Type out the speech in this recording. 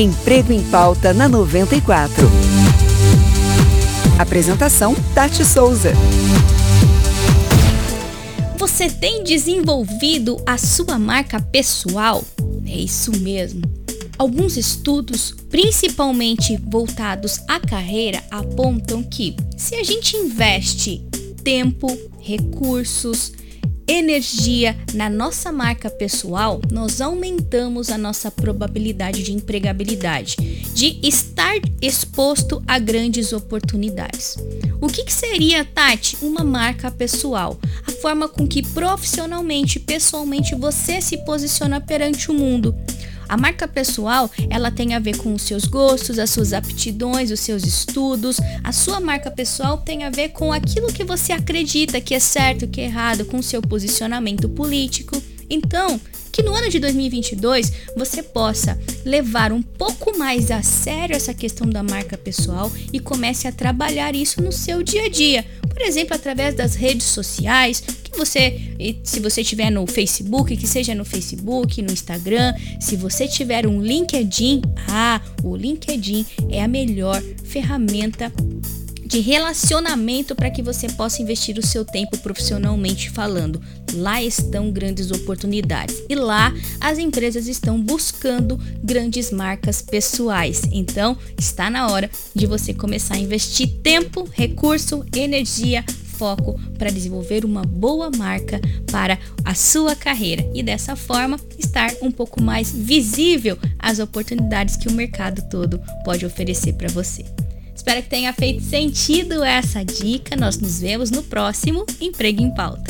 Emprego em Pauta na 94. Apresentação: Tati Souza. Você tem desenvolvido a sua marca pessoal? É isso mesmo. Alguns estudos, principalmente voltados à carreira, apontam que se a gente investe tempo, recursos, energia na nossa marca pessoal, nós aumentamos a nossa probabilidade de empregabilidade, de estar exposto a grandes oportunidades. O que, que seria, Tati, uma marca pessoal? A forma com que profissionalmente, pessoalmente você se posiciona perante o mundo. A marca pessoal, ela tem a ver com os seus gostos, as suas aptidões, os seus estudos. A sua marca pessoal tem a ver com aquilo que você acredita que é certo, que é errado, com o seu posicionamento político. Então, que no ano de 2022 você possa levar um pouco mais a sério essa questão da marca pessoal e comece a trabalhar isso no seu dia a dia. Por exemplo, através das redes sociais, que você, se você tiver no Facebook, que seja no Facebook, no Instagram, se você tiver um LinkedIn, ah, o LinkedIn é a melhor ferramenta de relacionamento para que você possa investir o seu tempo profissionalmente falando. Lá estão grandes oportunidades e lá as empresas estão buscando grandes marcas pessoais. Então, está na hora de você começar a investir tempo, recurso, energia, foco para desenvolver uma boa marca para a sua carreira e dessa forma estar um pouco mais visível às oportunidades que o mercado todo pode oferecer para você. Espero que tenha feito sentido essa dica. Nós nos vemos no próximo Emprego em Pauta.